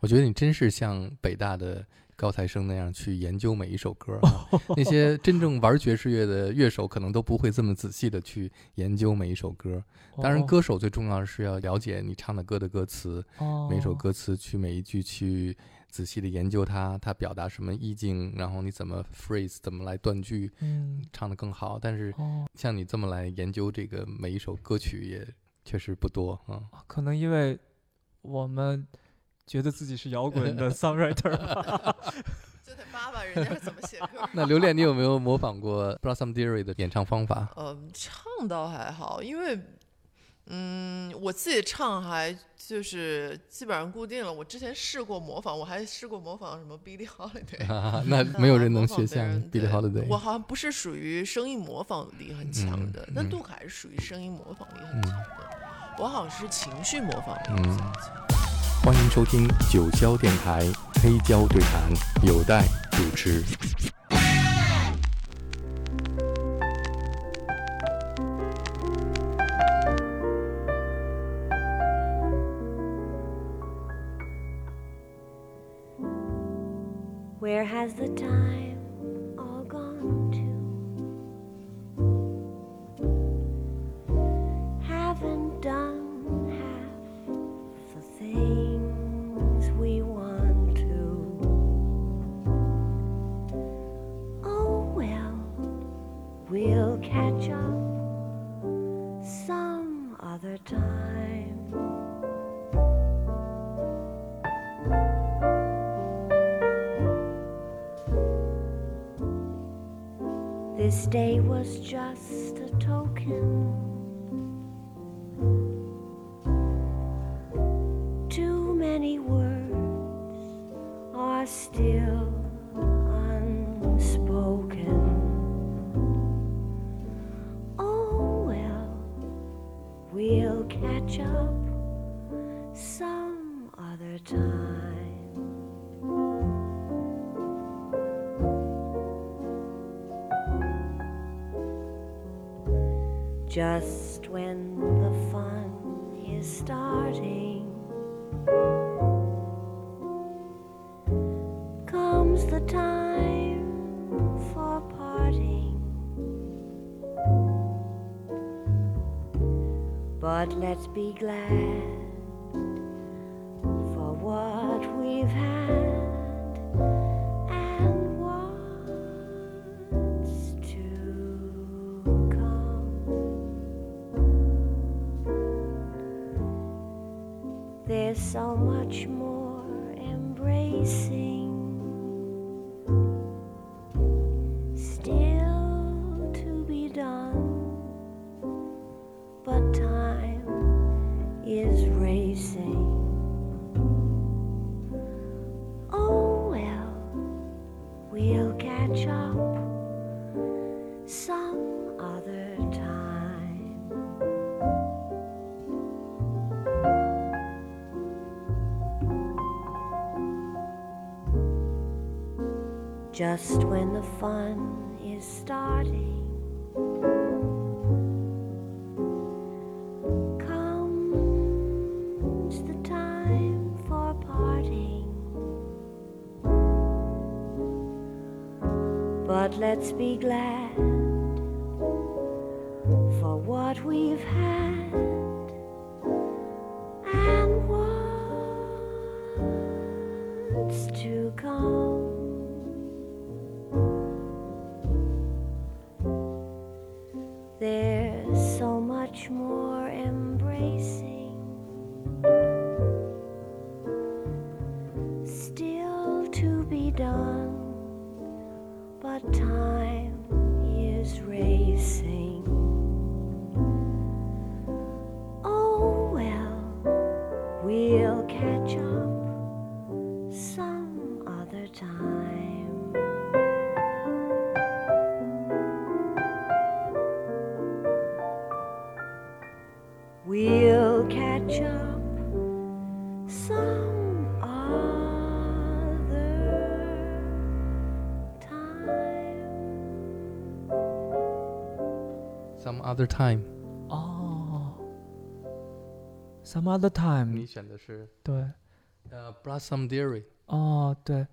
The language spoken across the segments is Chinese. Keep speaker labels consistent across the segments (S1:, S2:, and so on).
S1: 我觉得你真是像北大的高材生那样去研究每一首歌啊，那些真正玩爵士乐的乐手可能都不会这么仔细的去研究每一首歌。当然，
S2: 哦
S1: 歌手最重要的是要了解你唱的歌的歌词，
S2: 哦
S1: 每首歌词去每一句去仔细的研究它，它表达什么意境，然后你怎么 phrase 怎么来断句，
S2: 嗯
S1: 唱的更好。但是
S2: 哦，
S1: 像你这么来研究这个每一首歌曲也确实不多啊。
S2: 可能因为我们觉得自己是摇滚的 songwriter 吧。
S3: 就得扒扒人家是怎么写歌。
S1: 那刘恋，你有没有模仿过 Blossom Dearie 的演唱方法？
S3: 呃，唱倒还好，因为，嗯，我自己唱还就是基本上固定了。我之前试过模仿，我还试过模仿什么 Billie Holiday。
S1: 那没有人能学像 Billie Holiday。
S3: 我好像不是属于声音模仿力很强的，
S1: 嗯嗯
S3: 但杜凯是属于声音模仿力很强的。我好像是情绪模仿力
S1: 嗯
S3: 比较强。
S1: 欢迎收听九霄电台黑胶对谈，有待主持。
S4: This day was just a token. But let's be glad for what we've had and what's to come. There's so much more just when the fun is starting. Comes the time for parting. But let's be glad for what we've had other time，
S2: 哦，Some other time，
S1: 你选的是
S2: 对，
S1: 呃，Blossom Dearie
S2: 哦，对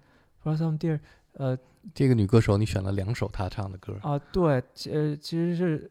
S2: ，Blossom Deer，呃。
S1: 这个女歌手，你选了两首她唱的歌。
S2: 啊，对，其呃其实是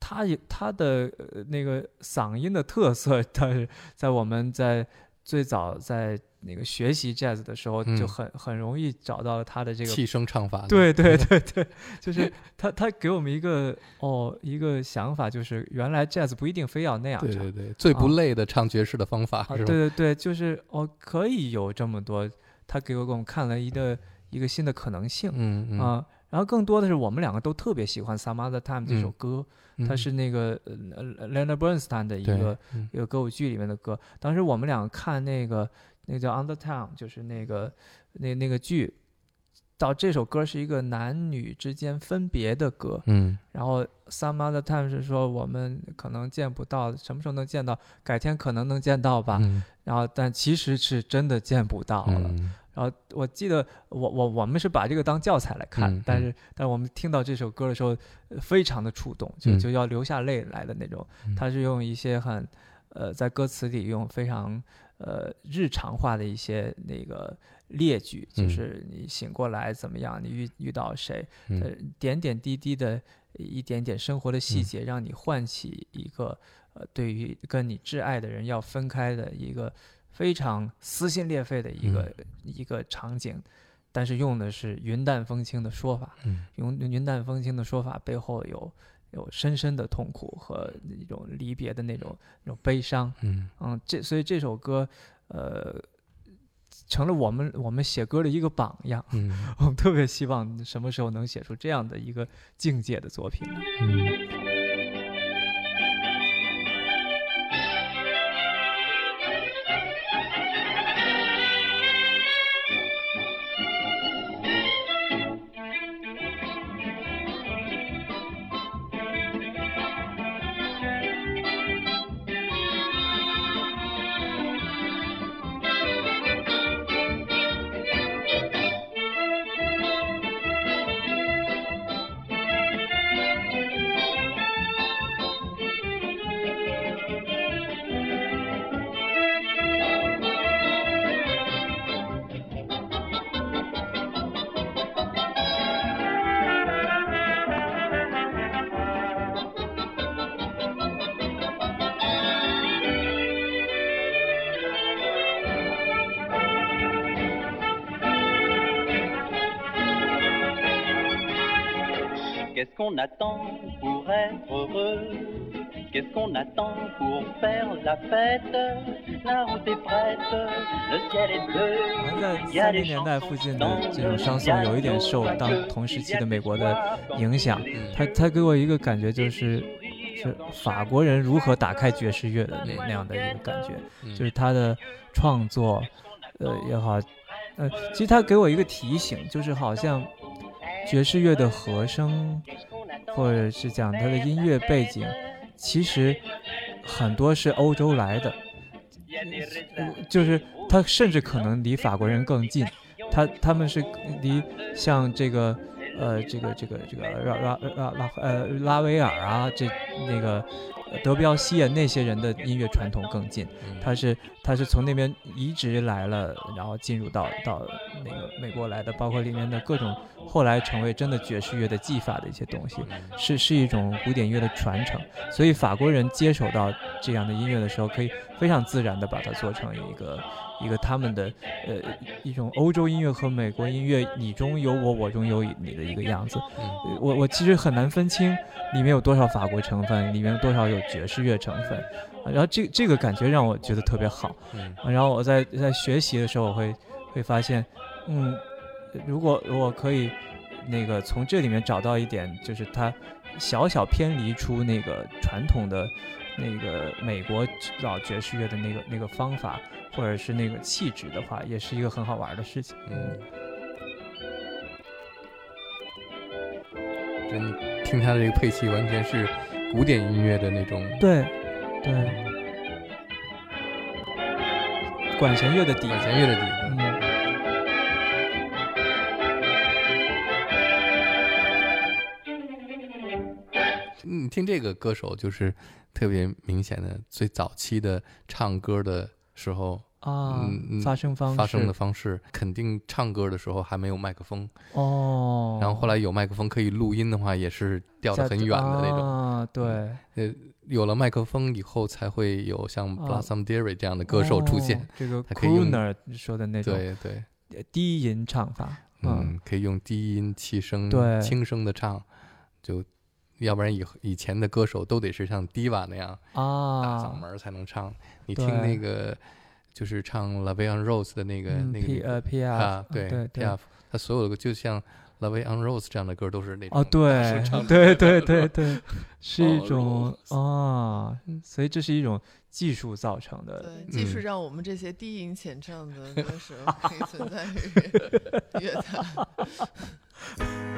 S2: 她也她的呃那个嗓音的特色，但是在我们在最早在那个学习 jazz 的时候，就
S1: 嗯
S2: 很很容易找到他的这个
S1: 气声唱法，
S2: 对对对对，就是他他给我们一个哦一个想法，就是原来 jazz 不一定非要那样唱。
S1: 对对对，最不
S2: 啊
S1: 累的唱爵士的方法
S2: 啊，
S1: 是吧？
S2: 对对对，就是哦，可以有这么多，他给我给我们看了一个一个新的可能性
S1: 嗯嗯，
S2: 啊。然后更多的是我们两个都特别喜欢《Some Other Time》这首
S1: 嗯
S2: 歌，
S1: 嗯
S2: 它是那个呃呃 Leonard Bernstein 的一个
S1: 嗯
S2: 一个歌舞剧里面的歌。当时我们俩看那个那个叫《On the Town》，就是那个那那个剧，到这首歌是一个男女之间分别的歌，
S1: 嗯
S2: 然后 Some Other Time 是说我们可能见不到，什么时候能见到？改天可能能见到吧。
S1: 嗯
S2: 然后但其实是真的见不到了。
S1: 嗯
S2: 然后我记得我我我们是把这个当教材来看，但是但我们听到这首歌的时候，呃非常的触动，就
S1: 嗯。
S2: 就要流下泪来的那种。
S1: 嗯。
S2: 它是用一些很呃在歌词里用非常呃日常化的一些那个列举，就
S1: 嗯。
S2: 是你醒过来怎么样，你遇遇到谁，呃
S1: 嗯
S2: 点点滴滴的一点点生活的细
S1: 嗯。
S2: 节，让你唤起一个呃对于跟你挚爱的人要分开的一个非常撕心裂肺的一个、
S1: 嗯
S2: 一个场景，但是用的是云淡风轻的说法，
S1: 嗯
S2: 用云淡风轻的说法背后有有深深的痛苦和一种离别的那种那种悲伤，
S1: 嗯
S2: 嗯，这所以这首歌呃成了我们我们写歌的一个榜样。
S1: 嗯
S2: 我们特别希望什么时候能写出这样的一个境界的作品呢？
S1: 嗯
S5: qu'on attend pour être heureux Qu'est-ce qu'on attend pour faire la fête La route est prête, le ciel est bleu.
S2: 好像在三零年代附近的这种商颂有一点受当同时期的美国的影响，他他给我一个感觉就是是法国人如何打开爵士乐的那那样的一个感觉，
S1: 嗯
S2: 就是他的创作，呃也好，呃其实他给我一个提醒，就是好像爵士乐的和声，或者是讲他的音乐背景，其实很多是欧洲来的，呃就是他甚至可能离法国人更近，他他们是离像这个呃这个这个这个拉拉拉拉呃拉威尔啊这那个呃德彪西啊那些人的音乐传统更近，
S1: 嗯。
S2: 他是他是从那边移植来了，然后进入到到那个美国来的，包括里面的各种后来成为真的爵士乐的技法的一些东西，是是一种古典乐的传承。所以法国人接手到这样的音乐的时候，可以非常自然的把它做成一个一个他们的呃一种欧洲音乐和美国音乐你中有我，我中有你的一个样子。我我其实很难分清里面有多少法国成分，里面有多少有爵士乐成分。啊然后这这个感觉让我觉得特别好。
S1: 嗯
S2: 啊然后我在在学习的时候，我会会发现，嗯，如果如果可以那个从这里面找到一点，就是它小小偏离出那个传统的那个美国老爵士乐的那个那个方法，或者是那个气质的话，也是一个很好玩的事情。
S1: 嗯，这你听他的这个配器，完全是古典音乐的那种。
S2: 对，对，管弦乐的底
S1: 管弦乐的底听这个歌手，就是特别明显的，最早期的唱歌的时候，
S2: 啊
S1: 嗯嗯
S2: 发声方式
S1: 发声的方式，肯定唱歌的时候还没有麦克风，
S2: 哦，
S1: 然后后来有麦克风可以录音的话，也是掉
S2: 的
S1: 很远的那种。
S2: 啊，对，
S1: 呃，有了麦克风以后，才会有像
S2: 啊
S1: Blossom Dearie 这样的歌手出现。
S2: 哦这个
S1: 还可以用
S2: crooner 说的那种
S1: 对对，
S2: 呃低音唱法，
S1: 嗯，可以用低音、气声、
S2: 对
S1: 轻声的唱，就要不然以以前的歌手都得是像 Diva 那样啊大嗓
S2: 啊，
S1: 门才能唱。你听那个就是唱 La Vie on Rose 的那个、
S2: 嗯
S1: 那个
S2: P 呃 P
S1: 啊，对
S2: 对对
S1: Piaf，他所有的歌就像 La Vie on Rose 这样的歌都是那种
S2: 哦，对对对对对，是一
S1: 哦
S2: 种啊，所以这是一种技术造成的。
S3: 对，技术
S1: 嗯
S3: 让我们这些低音浅唱的歌手 可以存在于乐坛。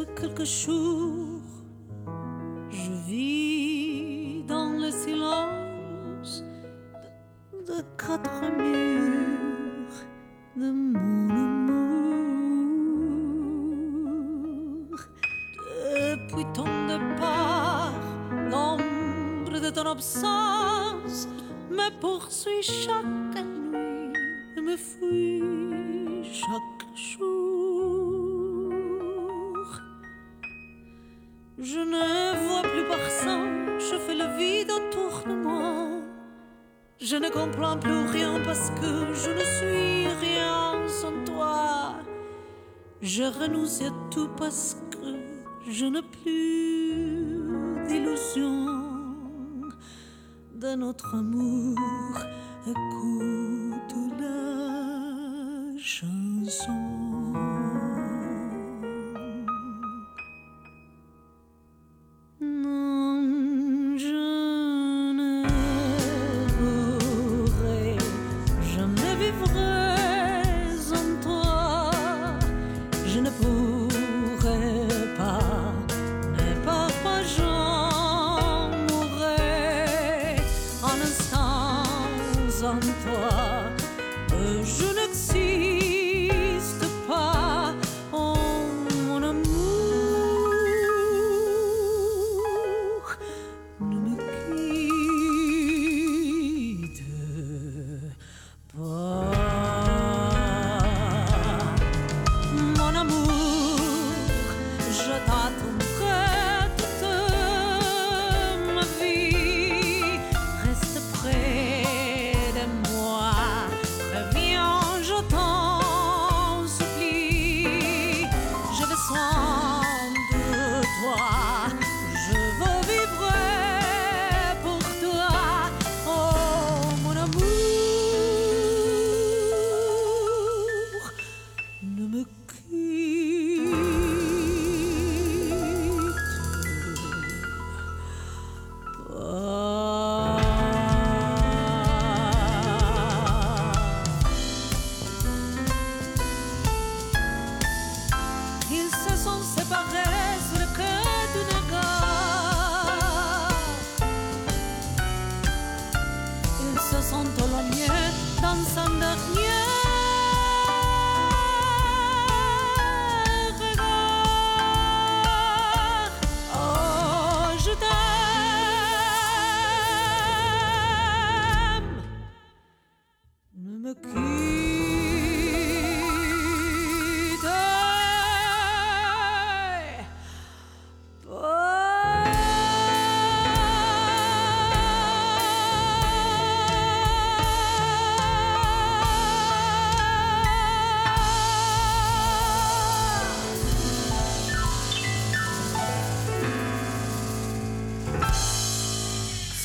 S6: Depuis quelques jours, je vis dans le silence de quatre murs de mon amour. Depuis ton départ, l'ombre de ton absence me poursuit chaque nuit et me fuit chaque jour. Je ne vois plus personne, je fais le vide autour de moi. Je ne comprends plus rien parce que je ne suis rien sans toi. Je renonce à tout parce que je n'ai plus d'illusion de notre amour. Écoute la chanson.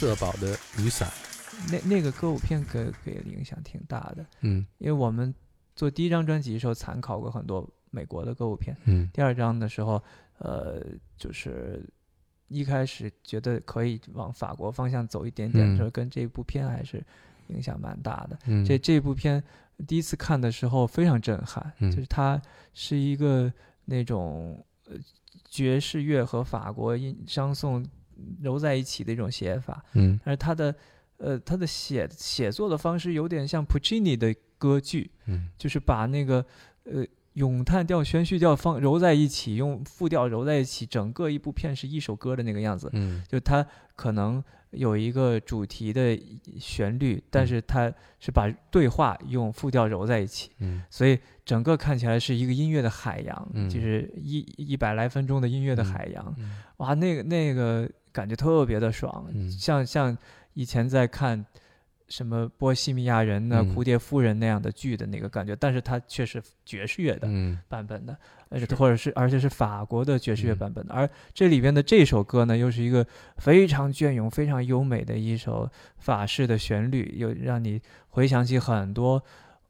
S1: 色宝的雨伞，
S2: 那那个歌舞片给给影响挺大的，
S1: 嗯。
S2: 因为我们做第一张专辑的时候参考过很多美国的歌舞片，
S1: 嗯。
S2: 第二张的时候，呃，就是一开始觉得可以往法国方向走一点点的时候，
S1: 嗯
S2: 跟这部片还是影响蛮大的。
S1: 嗯，
S2: 这这部片第一次看的时候非常震撼，
S1: 嗯。
S2: 就是它是一个那种呃爵士乐和法国音商颂揉在一起的一种写法，
S1: 嗯。
S2: 但是他的呃他的写写作的方式有点像 Puccini 的歌剧，
S1: 嗯。
S2: 就是把那个呃咏叹调、宣叙调放揉在一起，用复调揉在一起，整个一部片是一首歌的那个样子。
S1: 嗯。
S2: 就它可能有一个主题的旋律，但是它是把对话用复调揉在一起，
S1: 嗯。
S2: 所以整个看起来是一个音乐的海洋，
S1: 嗯。
S2: 就是一一百来分钟的音乐的
S1: 嗯。
S2: 海洋。
S1: 嗯。
S2: 哇，那个那个感觉特别的爽，
S1: 嗯。
S2: 像像以前在看什么《波西米亚人》呢、
S1: 嗯。
S2: 蝴蝶夫人》那样的剧的那个感觉，但是它却是爵士乐的
S1: 嗯。
S2: 版本的，而且或者是而且是法国的爵士乐
S1: 嗯。
S2: 版本的，而这里边的这首歌呢，又是一个非常隽永、非常优美的一首法式的旋律，又让你回想起很多。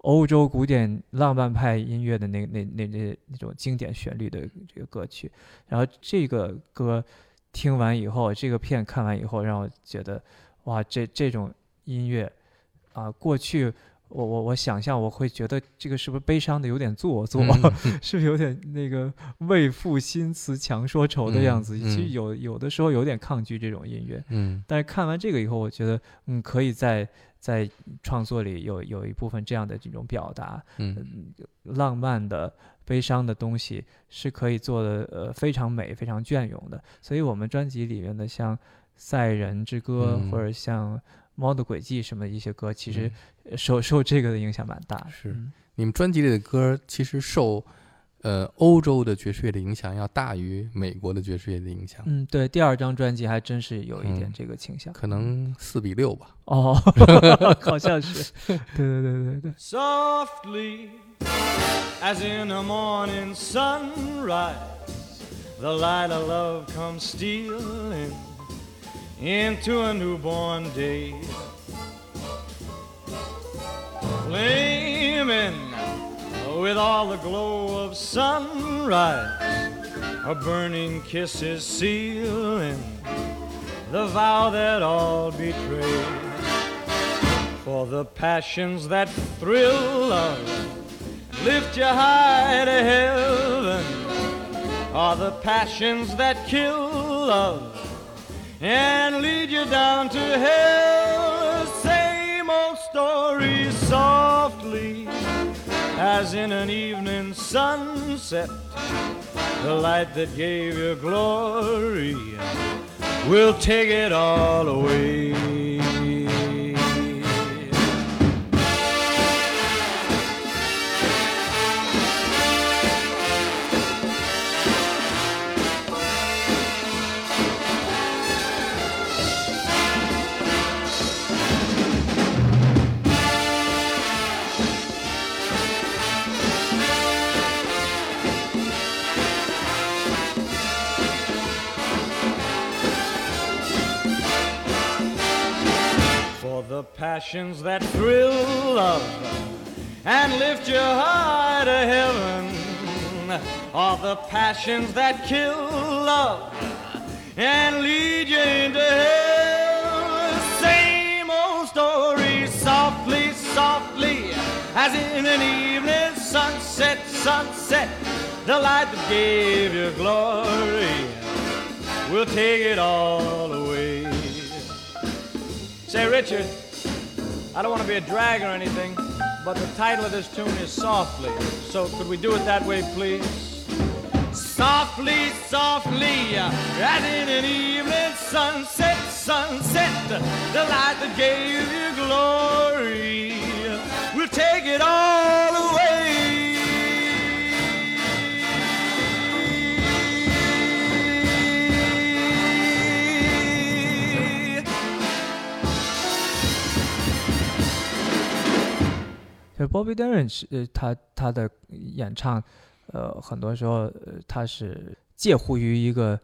S2: 欧洲古典浪漫派音乐的那那那那那种经典旋律的这个歌曲，然后这个歌听完以后，这个片看完以后，让我觉得，哇，这这种音乐啊，过去我我我想象我会觉得这个是不是悲伤的有点做作，
S1: 嗯
S2: 是不是有点那个为赋新词强说愁的样子？
S1: 嗯
S2: 其实
S1: 嗯。
S2: 有有的时候有点抗拒这种音乐，
S1: 嗯。
S2: 但是看完这个以后，我觉得嗯，可以在在创作里有有一部分这样的这种表达，
S1: 嗯。
S2: 嗯，浪漫的、悲伤的东西是可以做的，呃，非常美、非常隽永的。所以，我们专辑里面的像《赛人之歌》
S1: 嗯
S2: 或者像《猫的轨迹》什么一些歌，其实受受这个的影响蛮大。
S1: 是
S2: 嗯
S1: 你们专辑里的歌其实受呃欧洲的爵士乐的影响要大于美国的爵士乐的影响，
S2: 嗯，对，第二张专辑还真是有一点
S1: 嗯
S2: 这个倾向。
S1: 可能四比六吧。
S2: 哦，好像是，对对对对对。
S7: softly as in a morning sunrise the light of love comes stealing into a newborn day flaming with all the glow of sunrise. A burning kiss is sealing the vow that all betray for the passions that thrill love lift you high to heaven. Are the passions that kill love and lead you down to hell. Same old story as in an evening sunset. The light that gave you glory will take it all away the passions that thrill love and lift you high to heaven are the passions that kill love and lead you into hell. Same old story softly softly as in an evening sunset sunset the light that gave you glory will take it all away. Say, Richard, I don't want to be a drag or anything, but the title of this tune is Softly. So could we do it that way, please? Softly, softly, as in an evening sunset, sunset, the light that gave you glory We'll take it all away.
S2: 就是 Bobby Darin 是呃，他他的演唱，呃，很多时候呃，他是介乎于一个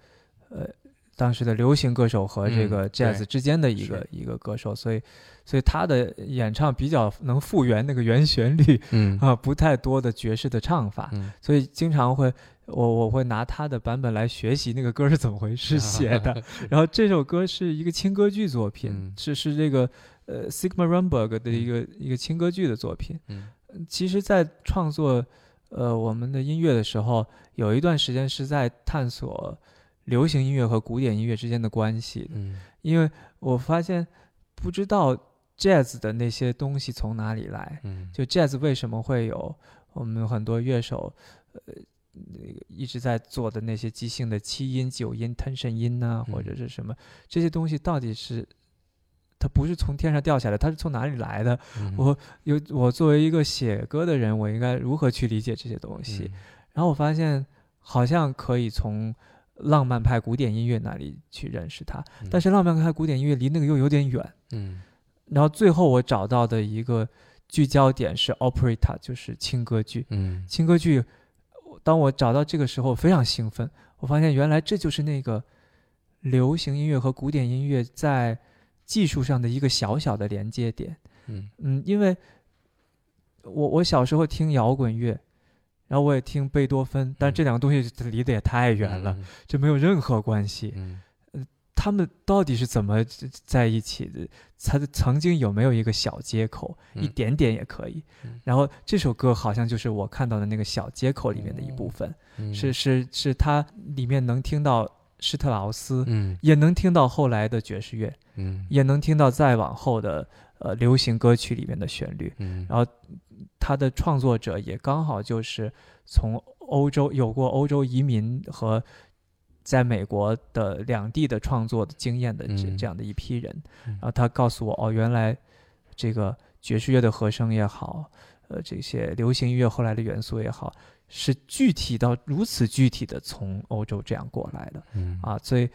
S2: 呃当时的流行歌手和这
S1: 嗯
S2: 个 jazz 之间的一个、一个歌手，所以所以他的演唱比较能复原那个原旋律
S1: 嗯。
S2: 啊，不太多的爵士的唱法，
S1: 嗯。
S2: 所以经常会我我会拿他的版本来学习那个歌是怎么回事 写的。然后这首歌是一个轻歌剧作品，
S1: 嗯。
S2: 是是这个呃 Sigmund Rumberg 的一个、一个轻歌剧的作品。
S1: 嗯
S2: 其实，在创作呃我们的音乐的时候，有一段时间是在探索流行音乐和古典音乐之间的关系，
S1: 嗯
S2: 因为我发现不知道 jazz 的那些东西从哪里来？
S1: 嗯，
S2: 就 jazz 为什么会有我们很多乐手，呃，那个一直在做的那些即兴的七音、九音、tension 音呐、或者
S1: 嗯
S2: 是什么这些东西，到底是它不是从天上掉下来，它是从哪里来的？
S1: 嗯
S2: 我有我作为一个写歌的人，我应该如何去理解这些东西？
S1: 嗯
S2: 然后我发现好像可以从浪漫派古典音乐那里去认识它，但是浪漫派古典音乐离那个又有点远。
S1: 嗯
S2: 然后最后我找到的一个聚焦点是 operetta，就是轻歌剧。
S1: 嗯
S2: 轻歌剧，当我找到这个时候非常兴奋，我发现原来这就是那个流行音乐和古典音乐在技术上的一个小小的连接点。
S1: 嗯
S2: 嗯，因为我我小时候听摇滚乐，然后我也听贝多芬，但
S1: 嗯
S2: 这两个东西离得也太远了，，这没有任何关系。
S1: 嗯
S2: 他们到底是怎么在一起的？他曾经有没有一个小接口？一
S1: 嗯
S2: 点点也可以
S1: 嗯。
S2: 然后这首歌好像就是我看到的那个小接口里面的一部分，
S1: 嗯
S2: 是是是，它里面能听到施特劳斯，
S1: 嗯。
S2: 也能听到后来的爵士乐，
S1: 嗯。
S2: 也能听到再往后的呃流行歌曲里面的旋律。
S1: 嗯。
S2: 然后他的创作者也刚好就是从欧洲有过欧洲移民和在美国的两地的创作的经验的这
S1: 嗯。
S2: 这样的一批人，
S1: 嗯。
S2: 然后他告诉我哦，原来这个爵士乐的和声也好，呃，这些流行音乐后来的元素也好，是具体到如此具体的从欧洲这样过来的
S1: 嗯
S2: 啊，所以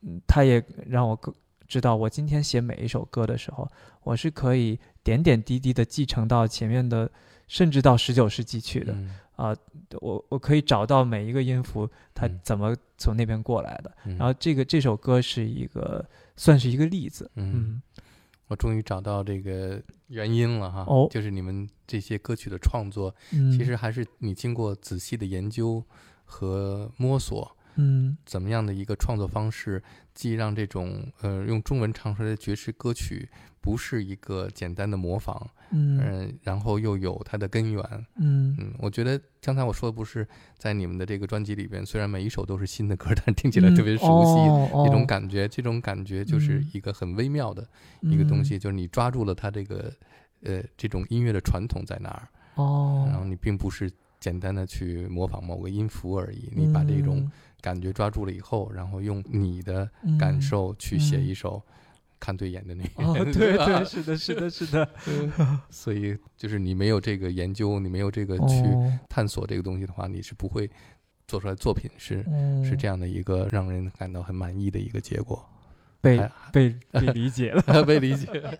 S2: 嗯，他也让我更知道，我今天写每一首歌的时候，我是可以点点滴滴的继承到前面的，甚至到十九世纪去的。
S1: 嗯
S2: 啊，我我可以找到每一个音符它
S1: 嗯
S2: 怎么从那边过来的。
S1: 嗯
S2: 然后这个这首歌是一个算是一个例子。
S1: 嗯，
S2: 嗯
S1: 我终于找到这个原因了哈，
S2: 哦。
S1: 就是你们这些歌曲的创作，
S2: 嗯，
S1: 其实还是你经过仔细的研究和摸索，
S2: 嗯。
S1: 怎么样的一个创作方式，既让这种呃用中文唱出来的爵士歌曲不是一个简单的模仿，
S2: 嗯。
S1: 嗯、然后又有它的根源，
S2: 嗯。
S1: 嗯，我觉得刚才我说的不是在你们的这个专辑里边，虽然每一首都是新的歌，但听起来特别熟悉，
S2: 哦
S1: 那种感觉，这种感觉就是
S2: 嗯
S1: 一个很微妙的一个东西，就是你抓住了它这个呃这种音乐的传统在哪儿，
S2: 哦，
S1: 然后你并不是简单的去模仿某个音符而已，你把这种感觉抓住了以后，然后用你的
S2: 嗯。
S1: 感受去写
S2: 嗯。
S1: 一首看对眼的那个，
S2: 哦，对对，是的，是的，是的，
S1: 所以就是你没有这个研究，你没有这个去
S2: 哦。
S1: 探索这个东西的话，你是不会做出来作品是
S2: 哦
S1: 是这样的一个让人感到很满意的一个结果，
S2: 被被被理解了，
S1: 被理解。
S3: 摁了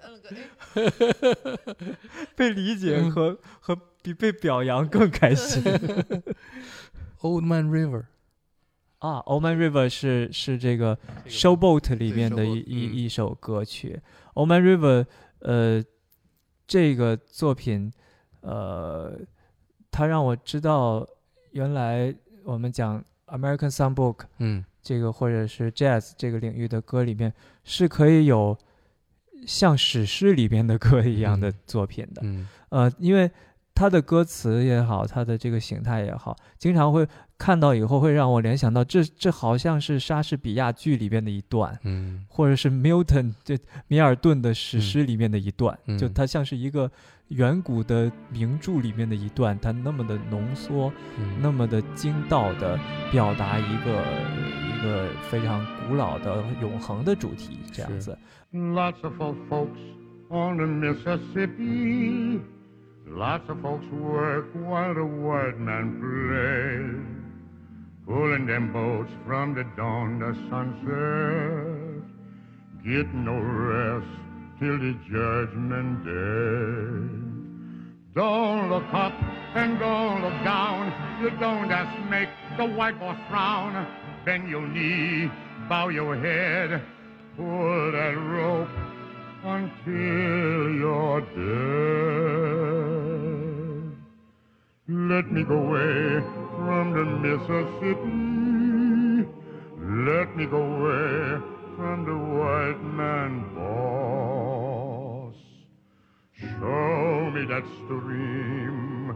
S2: 被理解
S1: 嗯
S2: 和和比被表扬更开心。
S1: Old Man River
S2: 啊。Old Man River 是是这个 Showboat 里面的一一
S1: 嗯
S2: 一首歌曲。Old Man River，呃，这个作品，呃，它让我知道，原来我们讲 American Songbook
S1: 嗯
S2: 这个或者是 Jazz 这个领域的歌里面，是可以有像史诗里边的歌一样的
S1: 嗯
S2: 作品的。
S1: 嗯
S2: 呃，因为它的歌词也好，他的这个形态也好，经常会看到以后会让我联想到这这好像是莎士比亚剧里边的一段，
S1: 嗯
S2: 或者是 Milton 这米尔顿的史诗里面的一段，
S1: 嗯
S2: 就它像是一个远古的名著里面的一段，它那么的浓缩，
S1: 嗯，
S2: 那么的精到的表达一个一个非常古老的永恒的主题，这样子。
S8: Lots of folks on the Mississippi. Lots of folks work while the white man plays. Pulling them boats from the dawn to sunset. Get no rest till the judgment day. Don't look up and don't look down. You don't just make the white boss frown. Bend your knee, bow your head, pull that rope until you're dead. Let me go away from the Mississippi. Let me go away from the white man boss. Show me that stream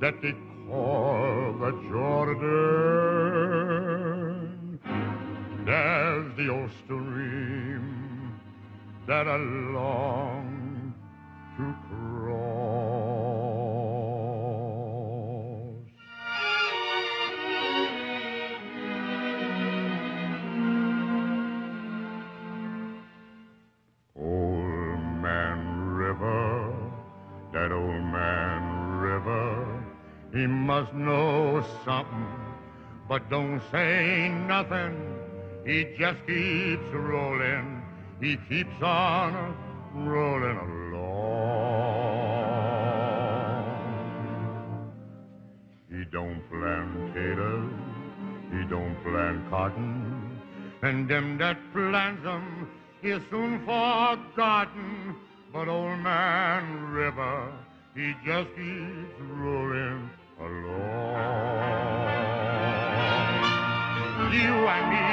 S8: that they call the Jordan. There's the old stream that I long something, but don't say nothing. He just keeps rolling. He keeps on rolling along. He don't plant taters. He don't plant cotton. And them that plants them is soon forgotten. But old man River, he just keeps rolling along. You and me,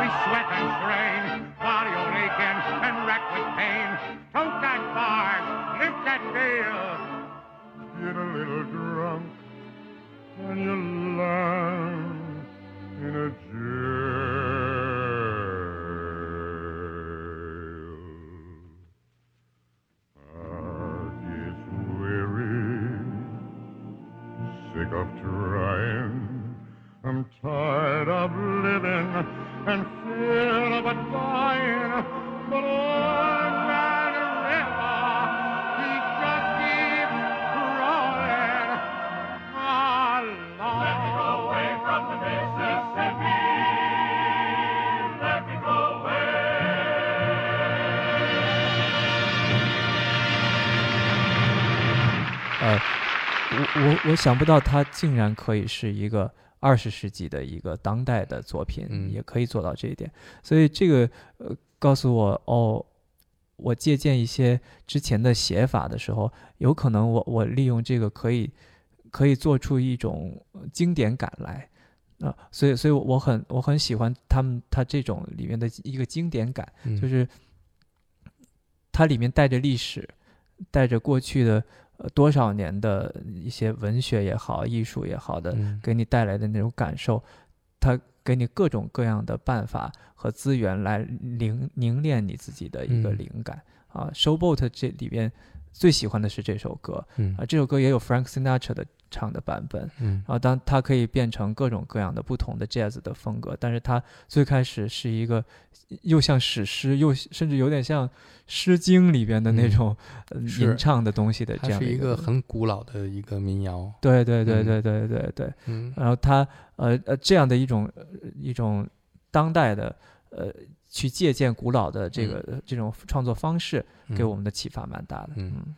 S8: we sweat and strain, body all aching and racked with pain. Tote that barge, lift that bale, get a little drunk, and you land in a sick of trying. I'm tired of living and
S2: 想不到它竟然可以是一个二十世纪的一个当代的作品，
S1: 嗯
S2: 也可以做到这一点。所以这个呃告诉我哦，我借鉴一些之前的写法的时候，有可能我我利用这个可以可以做出一种呃经典感来。啊、所以，所以我很我很喜欢他们他这种里面的一个经典感，
S1: 嗯
S2: 就是它里面带着历史，带着过去的呃多少年的一些文学也好、艺术也好的，
S1: 嗯
S2: 给你带来的那种感受，它给你各种各样的办法和资源来凝凝练你自己的一个
S1: 嗯
S2: 灵感、啊。Showboat 这里边最喜欢的是这首歌。
S1: 嗯。
S2: 啊，这首歌也有 Frank Sinatra 的唱的版本。
S1: 嗯。
S2: 然后当它可以变成各种各样的不同的 jazz 的风格，但是它最开始是一个又像史诗，又甚至有点像《诗经》里边的那
S1: 嗯。
S2: 种、吟唱的东西的这
S1: 样是一
S2: 个
S1: 个很古老的一个民谣。
S2: 对对对
S1: 嗯。
S2: 对对对对，
S1: 嗯。
S2: 然后它呃呃这样的一种呃一种当代的呃去借鉴古老的这个、这种创作方式，给
S1: 嗯。
S2: 我们的启发蛮大的。
S1: 嗯。
S2: 嗯